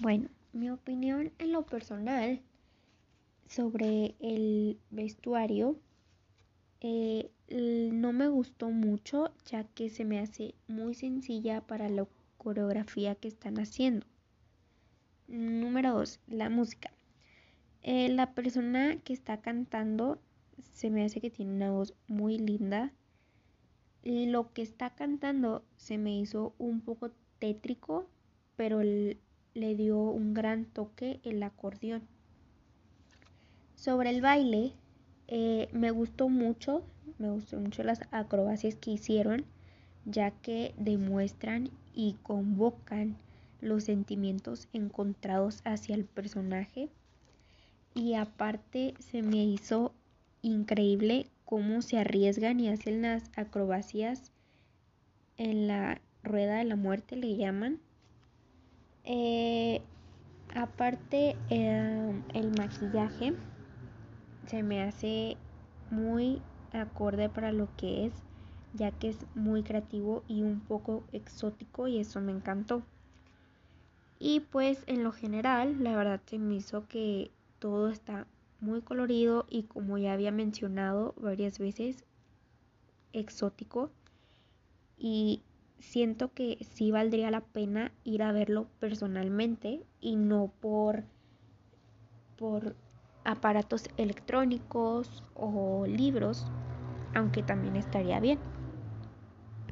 Bueno, mi opinión en lo personal sobre el vestuario eh, no me gustó mucho ya que se me hace muy sencilla para la coreografía que están haciendo. Número 2. La música. Eh, la persona que está cantando se me hace que tiene una voz muy linda. Lo que está cantando se me hizo un poco tétrico, pero le dio un gran toque el acordeón. Sobre el baile, eh, me gustó mucho, me gustó mucho las acrobacias que hicieron, ya que demuestran y convocan los sentimientos encontrados hacia el personaje. Y aparte se me hizo increíble cómo se arriesgan y hacen las acrobacias en la rueda de la muerte, le llaman. Eh, aparte, eh, el maquillaje se me hace muy acorde para lo que es, ya que es muy creativo y un poco exótico y eso me encantó. Y pues en lo general, la verdad se me hizo que todo está muy colorido y como ya había mencionado varias veces, exótico. Y siento que sí valdría la pena ir a verlo personalmente y no por por aparatos electrónicos o libros, aunque también estaría bien.